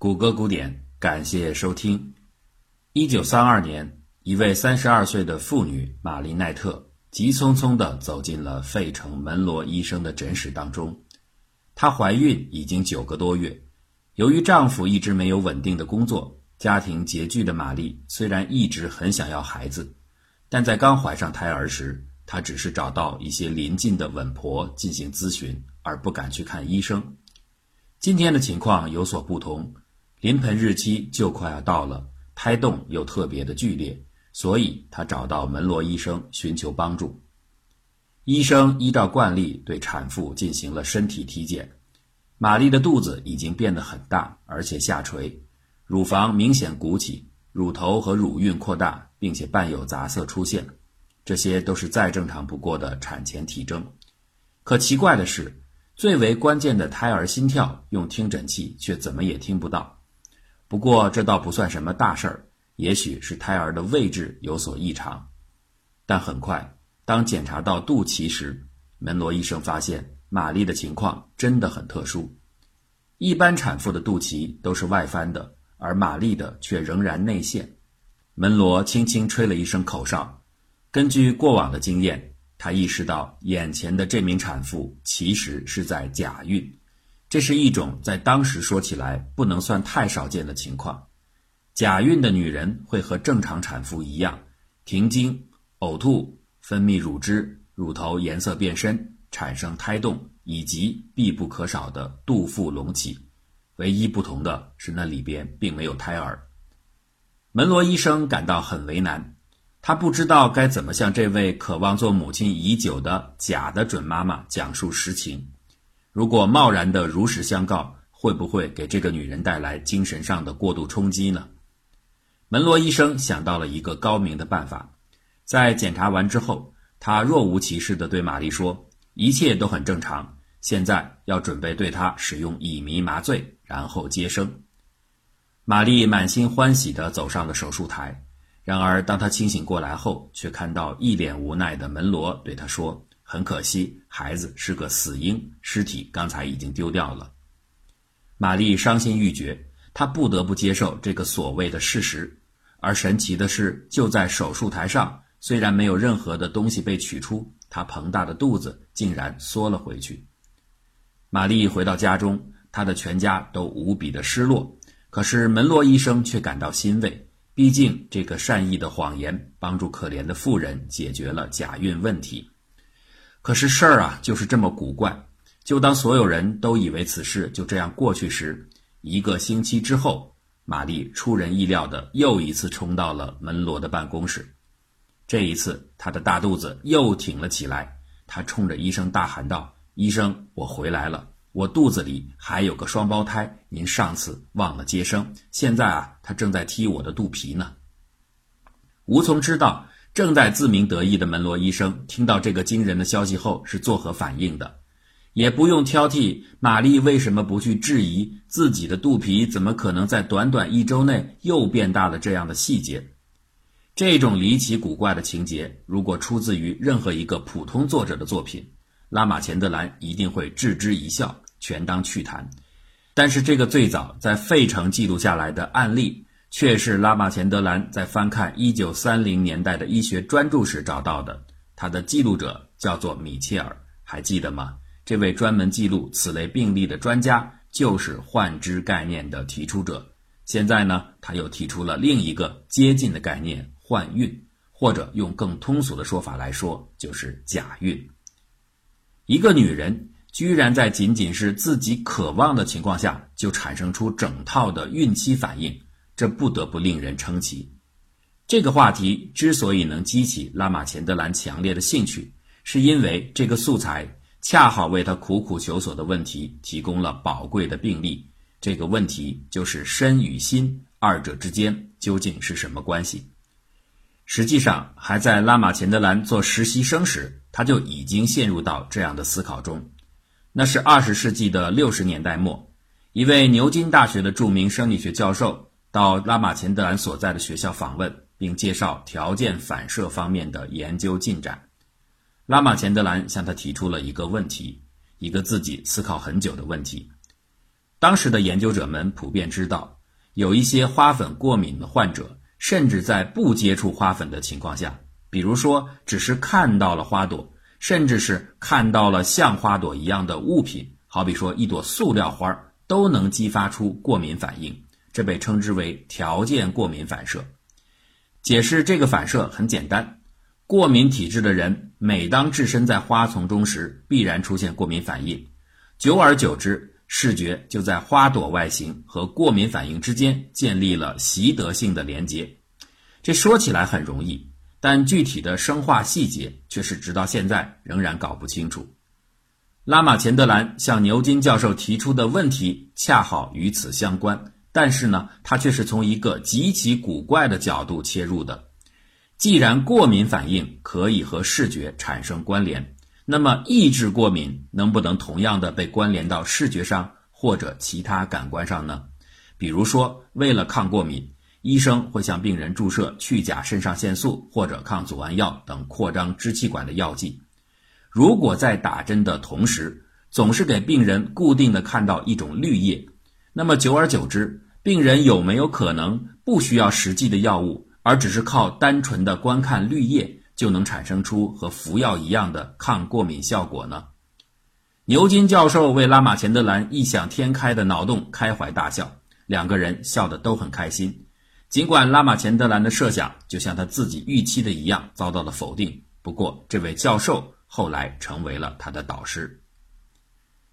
谷歌古典，感谢收听。一九三二年，一位三十二岁的妇女玛丽奈特急匆匆地走进了费城门罗医生的诊室当中。她怀孕已经九个多月，由于丈夫一直没有稳定的工作，家庭拮据的玛丽虽然一直很想要孩子，但在刚怀上胎儿时，她只是找到一些邻近的稳婆进行咨询，而不敢去看医生。今天的情况有所不同，临盆日期就快要到了，胎动又特别的剧烈，所以她找到门罗医生寻求帮助。医生依照惯例对产妇进行了身体体检，玛丽的肚子已经变得很大，而且下垂，乳房明显鼓起，乳头和乳晕扩大，并且伴有杂色出现，这些都是再正常不过的产前体征。可奇怪的是。最为关键的胎儿心跳，用听诊器却怎么也听不到。不过这倒不算什么大事儿，也许是胎儿的位置有所异常。但很快，当检查到肚脐时，门罗医生发现玛丽的情况真的很特殊。一般产妇的肚脐都是外翻的，而玛丽的却仍然内陷。门罗轻轻吹了一声口哨，根据过往的经验。他意识到，眼前的这名产妇其实是在假孕，这是一种在当时说起来不能算太少见的情况。假孕的女人会和正常产妇一样，停经、呕吐、分泌乳汁、乳头颜色变深、产生胎动，以及必不可少的肚腹隆起。唯一不同的是，那里边并没有胎儿。门罗医生感到很为难。他不知道该怎么向这位渴望做母亲已久的假的准妈妈讲述实情。如果贸然的如实相告，会不会给这个女人带来精神上的过度冲击呢？门罗医生想到了一个高明的办法，在检查完之后，他若无其事地对玛丽说：“一切都很正常，现在要准备对她使用乙醚麻醉，然后接生。”玛丽满心欢喜地走上了手术台。然而，当她清醒过来后，却看到一脸无奈的门罗对她说：“很可惜，孩子是个死婴，尸体刚才已经丢掉了。”玛丽伤心欲绝，她不得不接受这个所谓的事实。而神奇的是，就在手术台上，虽然没有任何的东西被取出，她膨大的肚子竟然缩了回去。玛丽回到家中，她的全家都无比的失落，可是门罗医生却感到欣慰。毕竟，这个善意的谎言帮助可怜的妇人解决了假孕问题。可是事儿啊，就是这么古怪。就当所有人都以为此事就这样过去时，一个星期之后，玛丽出人意料的又一次冲到了门罗的办公室。这一次，她的大肚子又挺了起来。她冲着医生大喊道：“医生，我回来了。”我肚子里还有个双胞胎，您上次忘了接生，现在啊，他正在踢我的肚皮呢。无从知道，正在自鸣得意的门罗医生听到这个惊人的消息后是作何反应的，也不用挑剔玛丽为什么不去质疑自己的肚皮怎么可能在短短一周内又变大了这样的细节。这种离奇古怪的情节，如果出自于任何一个普通作者的作品。拉玛钱德兰一定会置之一笑，全当趣谈。但是，这个最早在费城记录下来的案例，却是拉玛钱德兰在翻看1930年代的医学专著时找到的。他的记录者叫做米切尔，还记得吗？这位专门记录此类病例的专家，就是幻肢概念的提出者。现在呢，他又提出了另一个接近的概念——幻孕，或者用更通俗的说法来说，就是假孕。一个女人居然在仅仅是自己渴望的情况下就产生出整套的孕期反应，这不得不令人称奇。这个话题之所以能激起拉玛钱德兰强烈的兴趣，是因为这个素材恰好为他苦苦求索的问题提供了宝贵的病例。这个问题就是身与心二者之间究竟是什么关系？实际上，还在拉玛钱德兰做实习生时。他就已经陷入到这样的思考中。那是二十世纪的六十年代末，一位牛津大学的著名生理学教授到拉马钱德兰所在的学校访问，并介绍条件反射方面的研究进展。拉马钱德兰向他提出了一个问题，一个自己思考很久的问题：当时的研究者们普遍知道，有一些花粉过敏的患者，甚至在不接触花粉的情况下，比如说只是看到了花朵，甚至是看到了像花朵一样的物品，好比说一朵塑料花，都能激发出过敏反应。这被称之为条件过敏反射。解释这个反射很简单：过敏体质的人，每当置身在花丛中时，必然出现过敏反应，久而久之。视觉就在花朵外形和过敏反应之间建立了习得性的连接。这说起来很容易，但具体的生化细节却是直到现在仍然搞不清楚。拉马钱德兰向牛津教授提出的问题恰好与此相关，但是呢，它却是从一个极其古怪的角度切入的。既然过敏反应可以和视觉产生关联。那么，抑制过敏能不能同样的被关联到视觉上或者其他感官上呢？比如说，为了抗过敏，医生会向病人注射去甲肾上腺素或者抗组胺药等扩张支气管的药剂。如果在打针的同时，总是给病人固定的看到一种绿叶，那么久而久之，病人有没有可能不需要实际的药物，而只是靠单纯的观看绿叶？就能产生出和服药一样的抗过敏效果呢？牛津教授为拉马钱德兰异想天开的脑洞开怀大笑，两个人笑得都很开心。尽管拉马钱德兰的设想就像他自己预期的一样遭到了否定，不过这位教授后来成为了他的导师。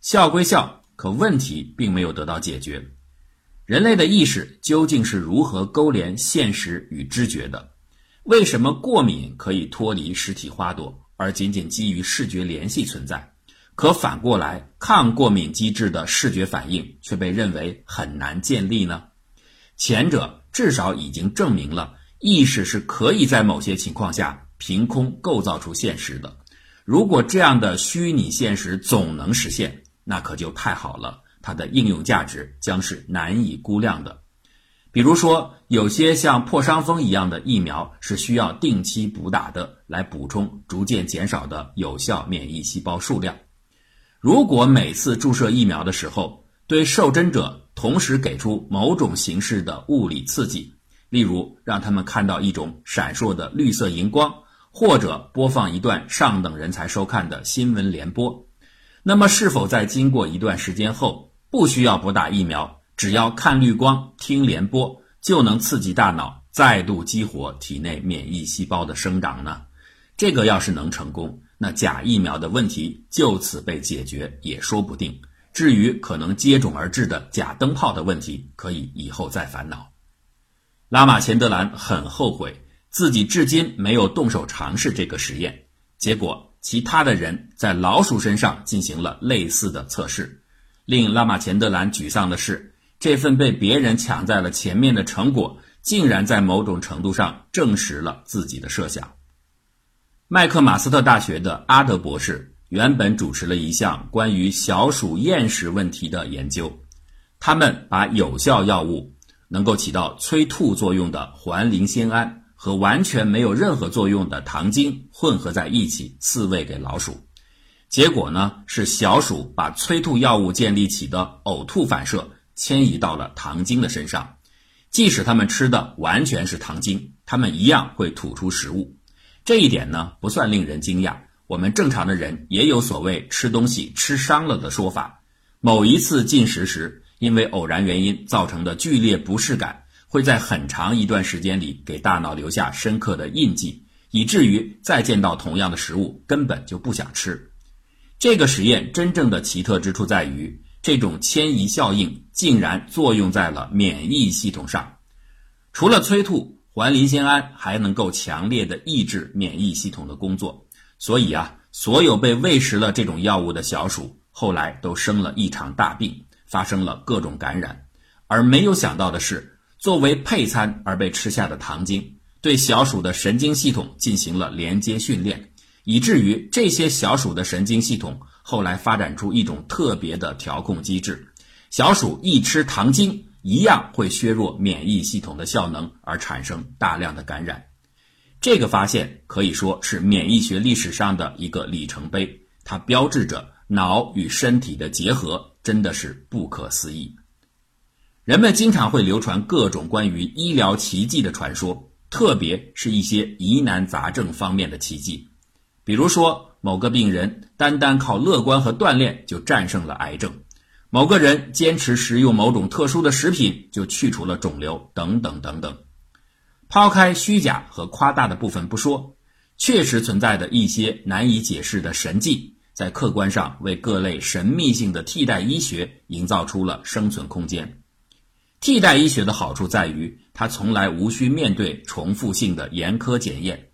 笑归笑，可问题并没有得到解决。人类的意识究竟是如何勾连现实与知觉的？为什么过敏可以脱离实体花朵，而仅仅基于视觉联系存在？可反过来，抗过敏机制的视觉反应却被认为很难建立呢？前者至少已经证明了意识是可以在某些情况下凭空构造出现实的。如果这样的虚拟现实总能实现，那可就太好了，它的应用价值将是难以估量的。比如说，有些像破伤风一样的疫苗是需要定期补打的，来补充逐渐减少的有效免疫细胞数量。如果每次注射疫苗的时候，对受针者同时给出某种形式的物理刺激，例如让他们看到一种闪烁的绿色荧光，或者播放一段上等人才收看的新闻联播，那么是否在经过一段时间后，不需要补打疫苗？只要看绿光、听联播，就能刺激大脑再度激活体内免疫细胞的生长呢？这个要是能成功，那假疫苗的问题就此被解决也说不定。至于可能接踵而至的假灯泡的问题，可以以后再烦恼。拉马钱德兰很后悔自己至今没有动手尝试这个实验，结果其他的人在老鼠身上进行了类似的测试。令拉马钱德兰沮丧的是。这份被别人抢在了前面的成果，竟然在某种程度上证实了自己的设想。麦克马斯特大学的阿德博士原本主持了一项关于小鼠厌食问题的研究，他们把有效药物能够起到催吐作用的环磷酰胺和完全没有任何作用的糖精混合在一起饲喂给老鼠，结果呢是小鼠把催吐药物建立起的呕吐反射。迁移到了糖精的身上，即使它们吃的完全是糖精，它们一样会吐出食物。这一点呢，不算令人惊讶。我们正常的人也有所谓吃东西吃伤了的说法。某一次进食时，因为偶然原因造成的剧烈不适感，会在很长一段时间里给大脑留下深刻的印记，以至于再见到同样的食物根本就不想吃。这个实验真正的奇特之处在于。这种迁移效应竟然作用在了免疫系统上，除了催吐，环磷酰胺还能够强烈的抑制免疫系统的工作。所以啊，所有被喂食了这种药物的小鼠后来都生了一场大病，发生了各种感染。而没有想到的是，作为配餐而被吃下的糖精，对小鼠的神经系统进行了连接训练，以至于这些小鼠的神经系统。后来发展出一种特别的调控机制，小鼠一吃糖精，一样会削弱免疫系统的效能，而产生大量的感染。这个发现可以说是免疫学历史上的一个里程碑，它标志着脑与身体的结合真的是不可思议。人们经常会流传各种关于医疗奇迹的传说，特别是一些疑难杂症方面的奇迹，比如说某个病人单单靠乐观和锻炼就战胜了癌症，某个人坚持食用某种特殊的食品就去除了肿瘤，等等等等。抛开虚假和夸大的部分不说，确实存在的一些难以解释的神迹，在客观上为各类神秘性的替代医学营造出了生存空间。替代医学的好处在于，它从来无需面对重复性的严苛检验，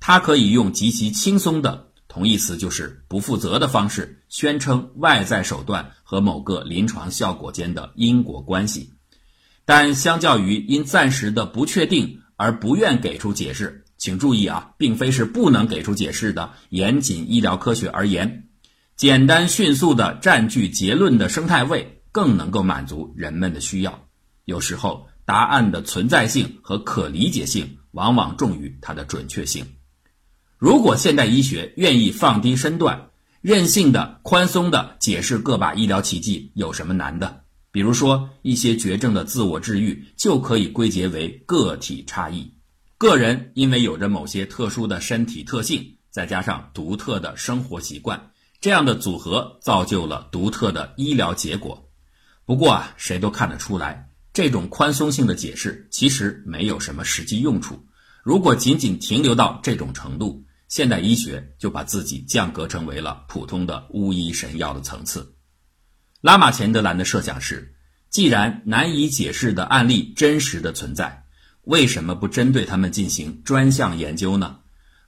它可以用极其轻松的同义词就是不负责的方式，宣称外在手段和某个临床效果间的因果关系。但相较于因暂时的不确定而不愿给出解释，请注意啊，并非是不能给出解释的严谨医疗科学而言，简单迅速的占据结论的生态位更能够满足人们的需要。有时候，答案的存在性和可理解性往往重于它的准确性。如果现代医学愿意放低身段，任性的、宽松的解释个把医疗奇迹，有什么难的？比如说，一些绝症的自我治愈就可以归结为个体差异，个人因为有着某些特殊的身体特性，再加上独特的生活习惯，这样的组合造就了独特的医疗结果。不过啊，谁都看得出来。这种宽松性的解释其实没有什么实际用处。如果仅仅停留到这种程度，现代医学就把自己降格成为了普通的巫医神药的层次。拉玛钱德兰的设想是：既然难以解释的案例真实的存在，为什么不针对他们进行专项研究呢？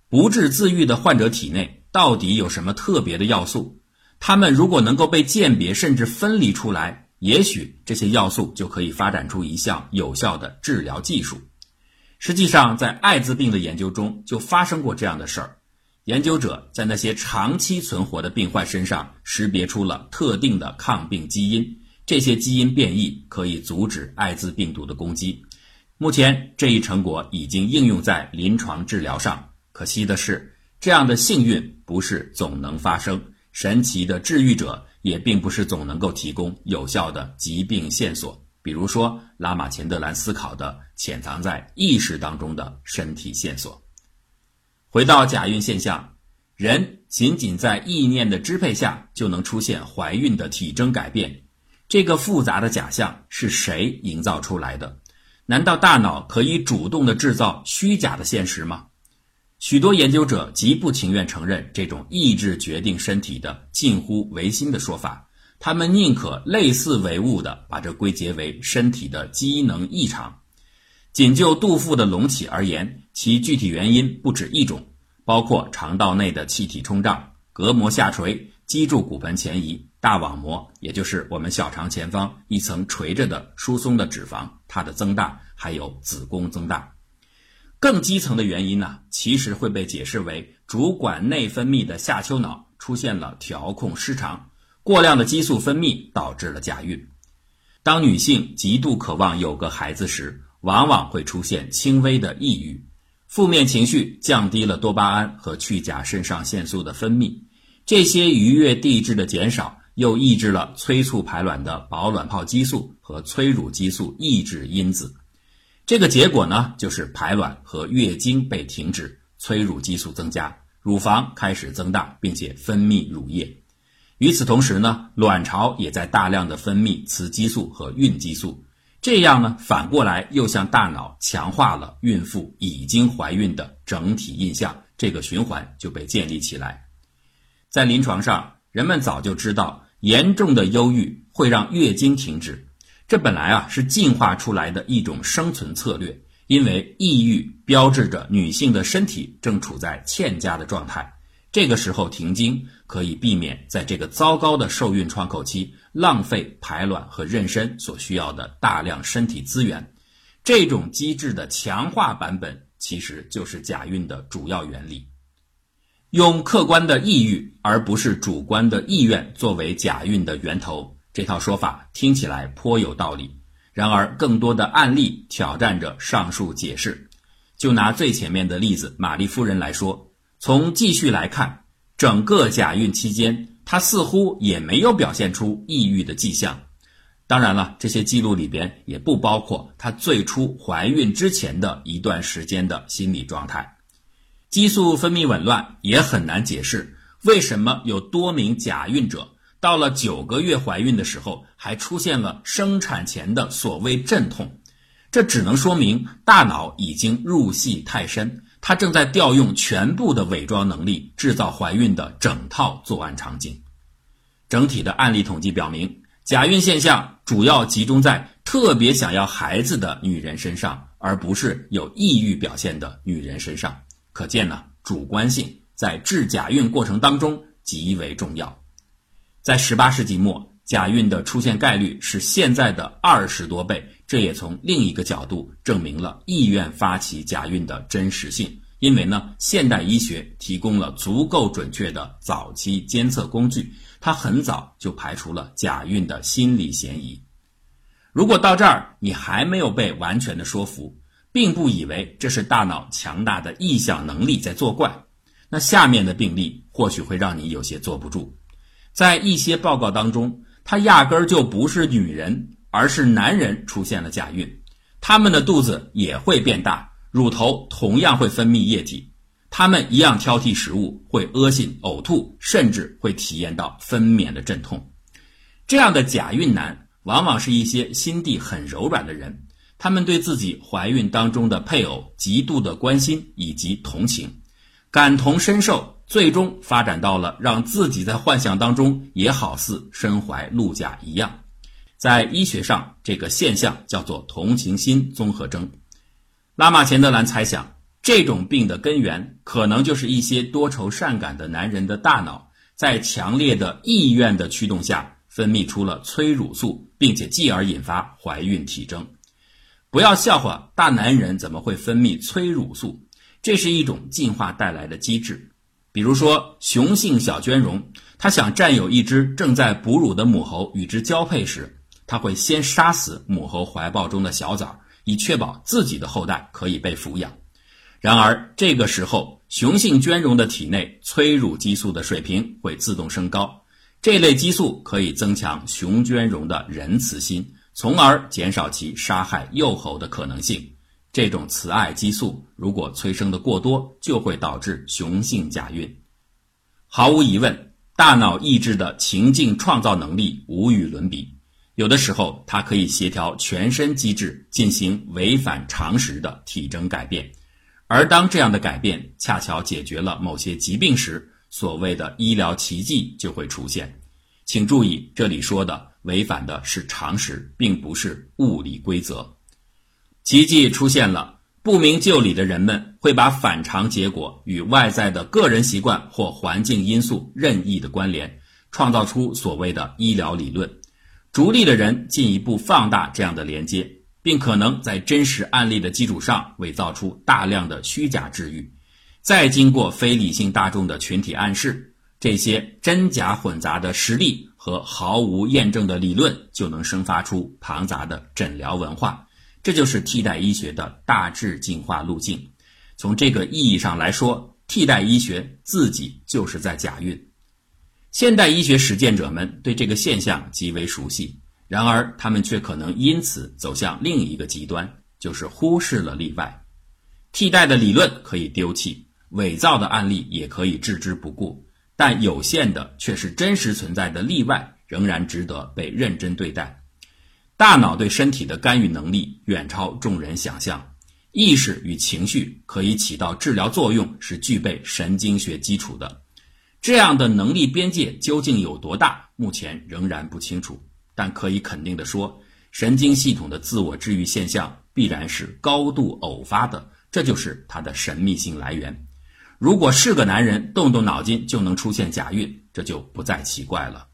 不治自愈的患者体内到底有什么特别的要素？他们如果能够被鉴别甚至分离出来？也许这些要素就可以发展出一项有效的治疗技术。实际上，在艾滋病的研究中就发生过这样的事儿。研究者在那些长期存活的病患身上识别出了特定的抗病基因，这些基因变异可以阻止艾滋病毒的攻击。目前，这一成果已经应用在临床治疗上。可惜的是，这样的幸运不是总能发生。神奇的治愈者。也并不是总能够提供有效的疾病线索，比如说拉马钱德兰思考的潜藏在意识当中的身体线索。回到假孕现象，人仅仅在意念的支配下就能出现怀孕的体征改变，这个复杂的假象是谁营造出来的？难道大脑可以主动的制造虚假的现实吗？许多研究者极不情愿承认这种意志决定身体的近乎唯心的说法，他们宁可类似唯物的把这归结为身体的机能异常。仅就肚腹的隆起而言，其具体原因不止一种，包括肠道内的气体冲胀、隔膜下垂、脊柱骨盆前移、大网膜，也就是我们小肠前方一层垂着的疏松的脂肪，它的增大，还有子宫增大。更基层的原因呢，其实会被解释为主管内分泌的下丘脑出现了调控失常，过量的激素分泌导致了假孕。当女性极度渴望有个孩子时，往往会出现轻微的抑郁，负面情绪降低了多巴胺和去甲肾上腺素的分泌，这些愉悦递质的减少又抑制了催促排卵的保卵泡激素和催乳激素抑制因子。这个结果呢，就是排卵和月经被停止，催乳激素增加，乳房开始增大，并且分泌乳液。与此同时呢，卵巢也在大量的分泌雌激素和孕激素。这样呢，反过来又向大脑强化了孕妇已经怀孕的整体印象，这个循环就被建立起来。在临床上，人们早就知道，严重的忧郁会让月经停止。这本来啊是进化出来的一种生存策略，因为抑郁标志着女性的身体正处在欠佳的状态，这个时候停经可以避免在这个糟糕的受孕窗口期浪费排卵和妊娠所需要的大量身体资源。这种机制的强化版本其实就是假孕的主要原理，用客观的抑郁而不是主观的意愿作为假孕的源头。这套说法听起来颇有道理，然而更多的案例挑战着上述解释。就拿最前面的例子玛丽夫人来说，从继续来看，整个假孕期间，她。似乎也没有表现出抑郁的迹象。当然了，这些记录里边也不包括她最初怀孕之前的一段时间的心理状态。激素分泌紊乱也很难解释为什么有多名假孕者到了九个月怀孕的时候还出现了生产前的所谓阵痛。这只能说明大脑已经入戏太深，它正在调用全部的伪装能力，制造怀孕的整套作案场景。整体的案例统计表明，假孕现象主要集中在特别想要孩子的女人身上，而不是有抑郁表现的女人身上。可见呢，主观性在治假孕过程当中极为重要。在十八世纪末。假孕的出现概率是现在的二十多倍，这也从另一个角度证明了意愿发起假孕的真实性。因为呢，现代医学提供了足够准确的早期监测工具，他很早就排除了假孕的心理嫌疑。如果到这儿你还没有被完全的说服，并不以为这是大脑强大的臆想能力在作怪，那下面的病例或许会让你有些坐不住。在一些报告当中。她压根儿就不是女人，而是男人出现了假孕，他们的肚子也会变大，乳头同样会分泌液体，他们一样挑剔食物，会恶心、呕吐，甚至会体验到分娩的阵痛。这样的假孕男，往往是一些心地很柔软的人，他们对自己怀孕当中的配偶极度的关心以及同情，感同身受。最终发展到了让自己在幻想当中也好似身怀鹿甲一样，在医学上，这个现象叫做同情心综合征。拉马钱德兰猜想，这种病的根源可能就是一些多愁善感的男人的大脑在强烈的意愿的驱动下分泌出了催乳素，并且继而引发怀孕体征。不要笑话大男人怎么会分泌催乳素，这是一种进化带来的机制。比如说，雄性小娟绒，它想占有一只正在哺乳的母猴与之交配时，它会先杀死母猴怀抱中的小崽，以确保自己的后代可以被抚养。然而，这个时候，雄性娟绒的体内催乳激素的水平会自动升高，这类激素可以增强雄娟绒的仁慈心，从而减少其杀害幼猴的可能性。这种慈爱激素如果催生的过多，就会导致雄性假孕。毫无疑问，大脑意志的情境创造能力无与伦比。有的时候，它可以协调全身机制，进行违反常识的体征改变。而当这样的改变恰巧解决了某些疾病时，所谓的医疗奇迹就会出现。请注意，这里说的违反的是常识，并不是物理规则。奇迹出现了，不明就里的人们会把反常结果与外在的个人习惯或环境因素任意的关联，创造出所谓的医疗理论。逐利的人进一步放大这样的连接，并可能在真实案例的基础上伪造出大量的虚假治愈。再经过非理性大众的群体暗示，这些真假混杂的实例和毫无验证的理论就能生发出庞杂的诊疗文化。这就是替代医学的大致进化路径。从这个意义上来说，替代医学自己就是在假孕。现代医学实践者们对这个现象极为熟悉，然而他们却可能因此走向另一个极端，就是忽视了例外。替代的理论可以丢弃，伪造的案例也可以置之不顾，但有限的却是真实存在的例外，仍然值得被认真对待。大脑对身体的干预能力远超众人想象，意识与情绪可以起到治疗作用，是具备神经学基础的。这样的能力边界究竟有多大，目前仍然不清楚。但可以肯定的说，神经系统的自我治愈现象必然是高度偶发的，这就是它的神秘性来源。如果是个男人动动脑筋就能出现假孕，这就不再奇怪了。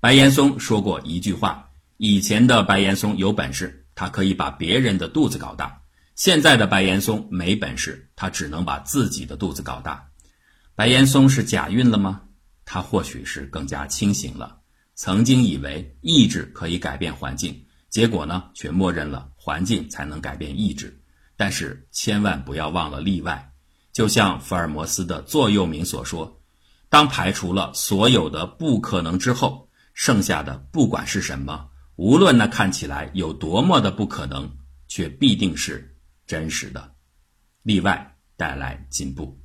白岩松说过一句话。以前的白岩松有本事，他可以把别人的肚子搞大；现在的白岩松没本事，他只能把自己的肚子搞大。白岩松是假孕了吗？他或许是更加清醒了。曾经以为意志可以改变环境结果呢却默认了环境才能改变意志。但是千万不要忘了例外就像福尔摩斯的座右铭所说当排除了所有的不可能之后剩下的不管是什么无论那看起来有多么的不可能却必定是真实的。例外带来进步。